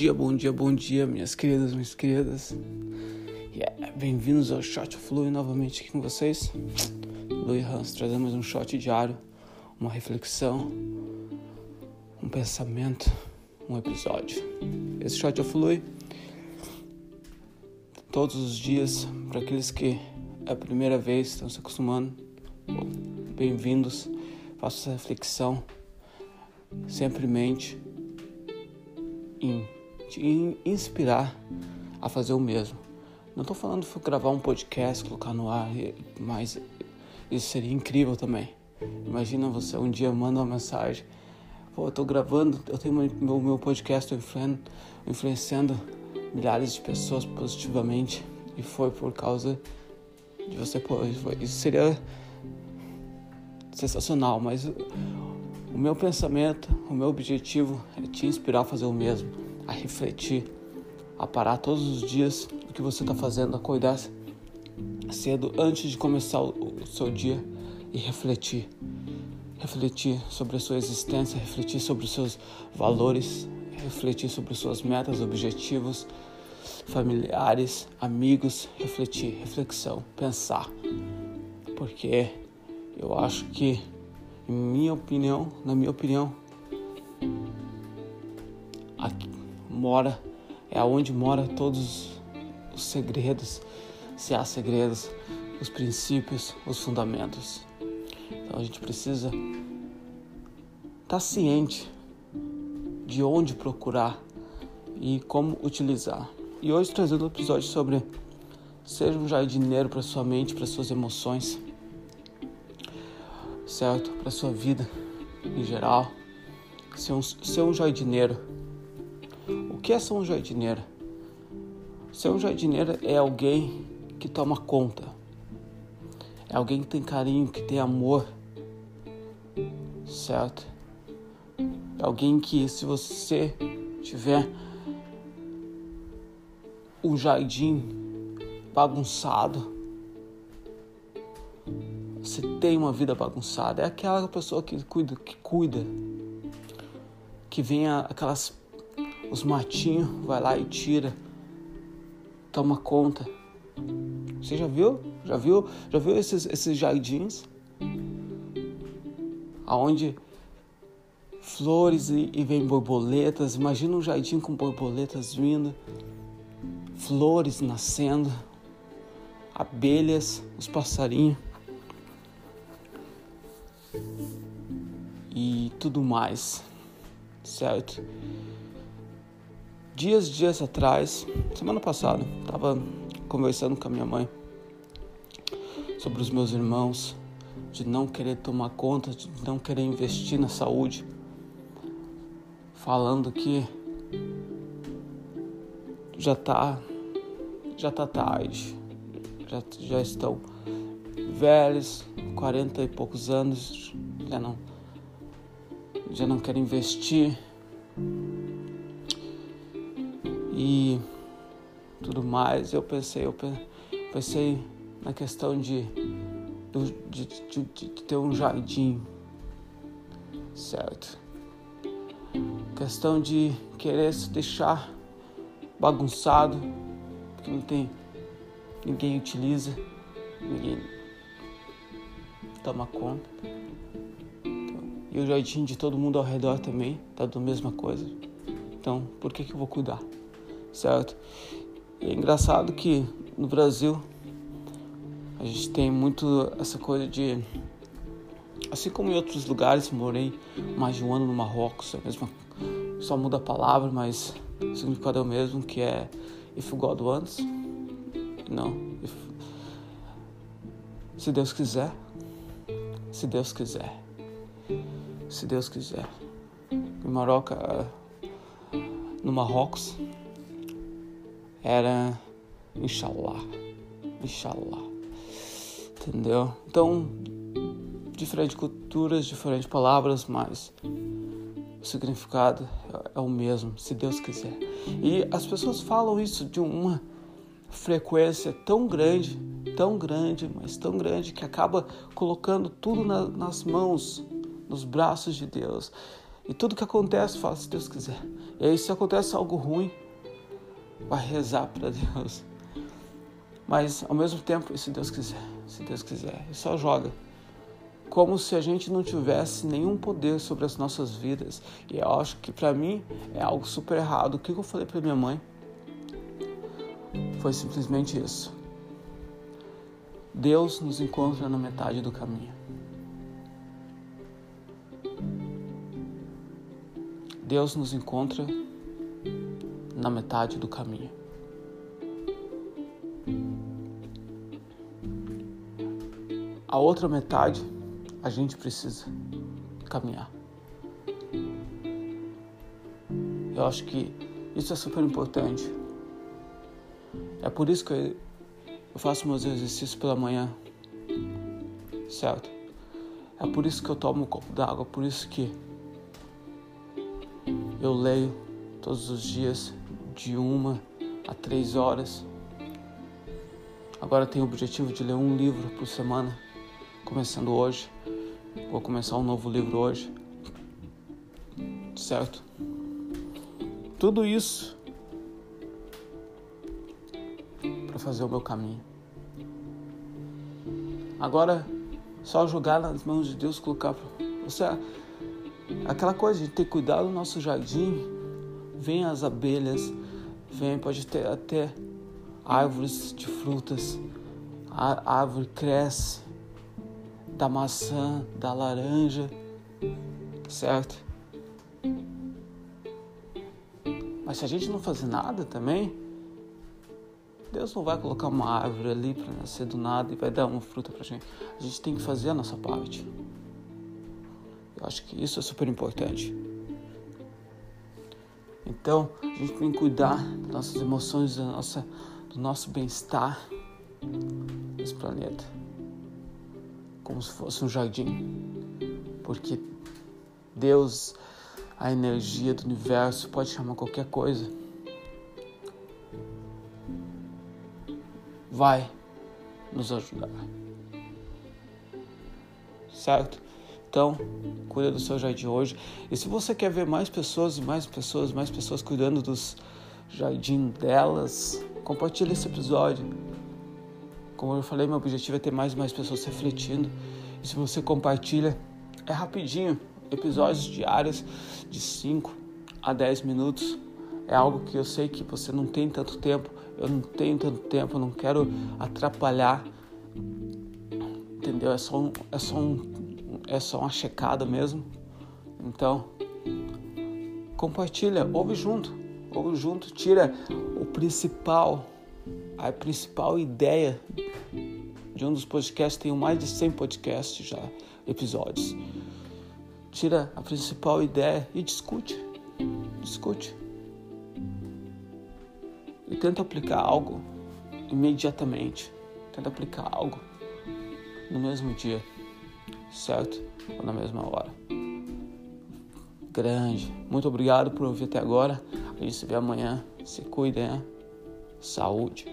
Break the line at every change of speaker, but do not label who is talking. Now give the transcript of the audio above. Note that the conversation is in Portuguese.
dia, bom dia, bom dia, minhas queridas, minhas queridas. Yeah, Bem-vindos ao Shot Louis novamente aqui com vocês. Louis Hans trazendo mais um shot diário, uma reflexão, um pensamento, um episódio. Esse Shot of Louis, todos os dias, para aqueles que é a primeira vez estão se acostumando, bem-vindos. Faço essa reflexão sempre em mente em te inspirar a fazer o mesmo. Não estou falando de gravar um podcast, colocar no ar, mas isso seria incrível também. Imagina você um dia manda uma mensagem, pô, eu tô gravando, eu tenho meu, meu podcast influenciando milhares de pessoas positivamente e foi por causa de você, pô, isso seria sensacional, mas o meu pensamento, o meu objetivo é te inspirar a fazer o mesmo, a refletir, a parar todos os dias o que você está fazendo, acordar cedo antes de começar o seu dia e refletir. Refletir sobre a sua existência, refletir sobre os seus valores, refletir sobre suas metas, objetivos, familiares, amigos, refletir, reflexão, pensar. Porque eu acho que em minha opinião, na minha opinião, mora, é aonde mora todos os segredos, se há segredos, os princípios, os fundamentos. Então a gente precisa estar tá ciente de onde procurar e como utilizar. E hoje trazendo um episódio sobre seja um jardineiro para sua mente, para suas emoções certo para sua vida em geral. Ser um, ser um jardineiro. Que é jardineiro? Ser um jardineiro é alguém que toma conta. É alguém que tem carinho, que tem amor. Certo? É alguém que se você tiver um jardim bagunçado, você tem uma vida bagunçada. É aquela pessoa que cuida, que cuida, que vem aquelas os matinhos, vai lá e tira, toma conta. Você já viu? Já viu? Já viu esses, esses jardins? Aonde flores e, e vem borboletas. Imagina um jardim com borboletas vindo, flores nascendo, abelhas, os passarinhos. e tudo mais, certo? Dias, dias atrás, semana passada, estava conversando com a minha mãe sobre os meus irmãos, de não querer tomar conta, de não querer investir na saúde, falando que já tá já tá tarde, já, já estão velhos, 40 e poucos anos, já não já não quero investir e tudo mais. Eu pensei, eu pensei na questão de, de, de, de ter um jardim, certo? Questão de querer se deixar bagunçado, porque não tem ninguém utiliza, ninguém toma conta. E o jardim de todo mundo ao redor também tá da mesma coisa. Então, por que que eu vou cuidar? Certo? E é engraçado que no Brasil a gente tem muito essa coisa de assim como em outros lugares, morei mais de um ano no Marrocos, é mesma só muda a palavra, mas o significado é o mesmo, que é if God wants. Não, if, se Deus quiser, se Deus quiser se Deus quiser. Em Maroca, no Marrocos, era Inshallah. Inshallah. Entendeu? Então, diferentes culturas, diferentes palavras, mas o significado é o mesmo, se Deus quiser. E as pessoas falam isso de uma frequência tão grande, tão grande, mas tão grande que acaba colocando tudo na, nas mãos nos braços de Deus. E tudo que acontece, fala se Deus quiser. E aí, se acontece algo ruim, vai rezar para Deus. Mas ao mesmo tempo, se Deus quiser, se Deus quiser, e só joga. Como se a gente não tivesse nenhum poder sobre as nossas vidas. E eu acho que para mim é algo super errado. O que eu falei para minha mãe foi simplesmente isso. Deus nos encontra na metade do caminho. Deus nos encontra na metade do caminho. A outra metade a gente precisa caminhar. Eu acho que isso é super importante. É por isso que eu faço meus exercícios pela manhã, certo? É por isso que eu tomo um copo d'água, por isso que eu leio todos os dias de uma a três horas. Agora tenho o objetivo de ler um livro por semana, começando hoje. Vou começar um novo livro hoje. Certo? Tudo isso para fazer o meu caminho. Agora, só jogar nas mãos de Deus, colocar. Você Aquela coisa de ter cuidado do nosso jardim, vem as abelhas, vem, pode ter até árvores de frutas, a árvore cresce, da maçã, da laranja, certo? Mas se a gente não fazer nada também, Deus não vai colocar uma árvore ali para nascer do nada e vai dar uma fruta para gente. A gente tem que fazer a nossa parte. Eu acho que isso é super importante. Então, a gente tem que cuidar das nossas emoções, da nossa, do nosso bem-estar nesse planeta. Como se fosse um jardim. Porque Deus, a energia do universo, pode chamar qualquer coisa. Vai nos ajudar. Certo? Então, cuida do seu jardim hoje. E se você quer ver mais pessoas e mais pessoas, mais pessoas cuidando dos jardim delas, compartilhe esse episódio. Como eu falei, meu objetivo é ter mais e mais pessoas refletindo. E se você compartilha, é rapidinho, episódios diários de 5 a 10 minutos. É algo que eu sei que você não tem tanto tempo, eu não tenho tanto tempo, não quero atrapalhar. Entendeu? É só um, é só um é só uma checada mesmo. Então, compartilha, ouve junto, ouve junto, tira o principal, a principal ideia de um dos podcasts, tenho mais de 100 podcasts já, episódios. Tira a principal ideia e discute, discute. E tenta aplicar algo imediatamente. Tenta aplicar algo no mesmo dia certo? Ou na mesma hora. Grande. Muito obrigado por ouvir até agora. A gente se vê amanhã. Se cuidem, né? Saúde.